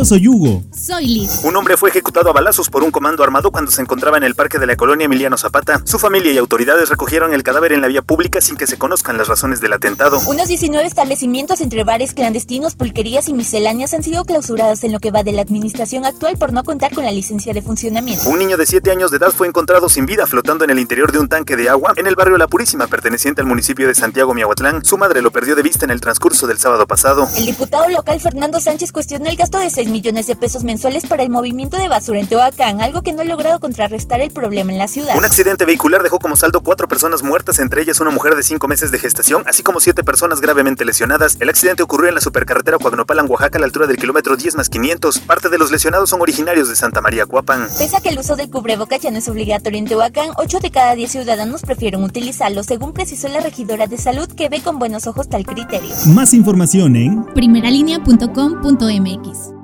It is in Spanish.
Yo soy Hugo. Soy Liz. Un hombre fue ejecutado a balazos por un comando armado cuando se encontraba en el parque de la colonia Emiliano Zapata. Su familia y autoridades recogieron el cadáver en la vía pública sin que se conozcan las razones del atentado. Unos 19 establecimientos entre bares clandestinos, pulquerías y misceláneas han sido clausurados en lo que va de la administración actual por no contar con la licencia de funcionamiento. Un niño de 7 años de edad fue encontrado sin vida flotando en el interior de un tanque de agua en el barrio La Purísima, perteneciente al municipio de Santiago Miahuatlán. Su madre lo perdió de vista en el transcurso del sábado pasado. El diputado local Fernando Sánchez cuestionó el gasto de 6 millones de pesos mensuales para el movimiento de basura en Tehuacán, algo que no ha logrado contrarrestar el problema en la ciudad. Un accidente vehicular dejó como saldo cuatro personas muertas, entre ellas una mujer de 5 meses de gestación, así como siete personas gravemente lesionadas. El accidente ocurrió en la supercarretera Coagnopalan, Oaxaca, a la altura del kilómetro 10 más 500. Parte de los lesionados son originarios de Santa María Cuapan. Pese a que el uso del cubreboca ya no es obligatorio en Tehuacán, 8 de cada 10 ciudadanos prefieren utilizarlo, según precisó la regidora de salud que ve con buenos ojos tal criterio. Más información en primeralinea.com.mx.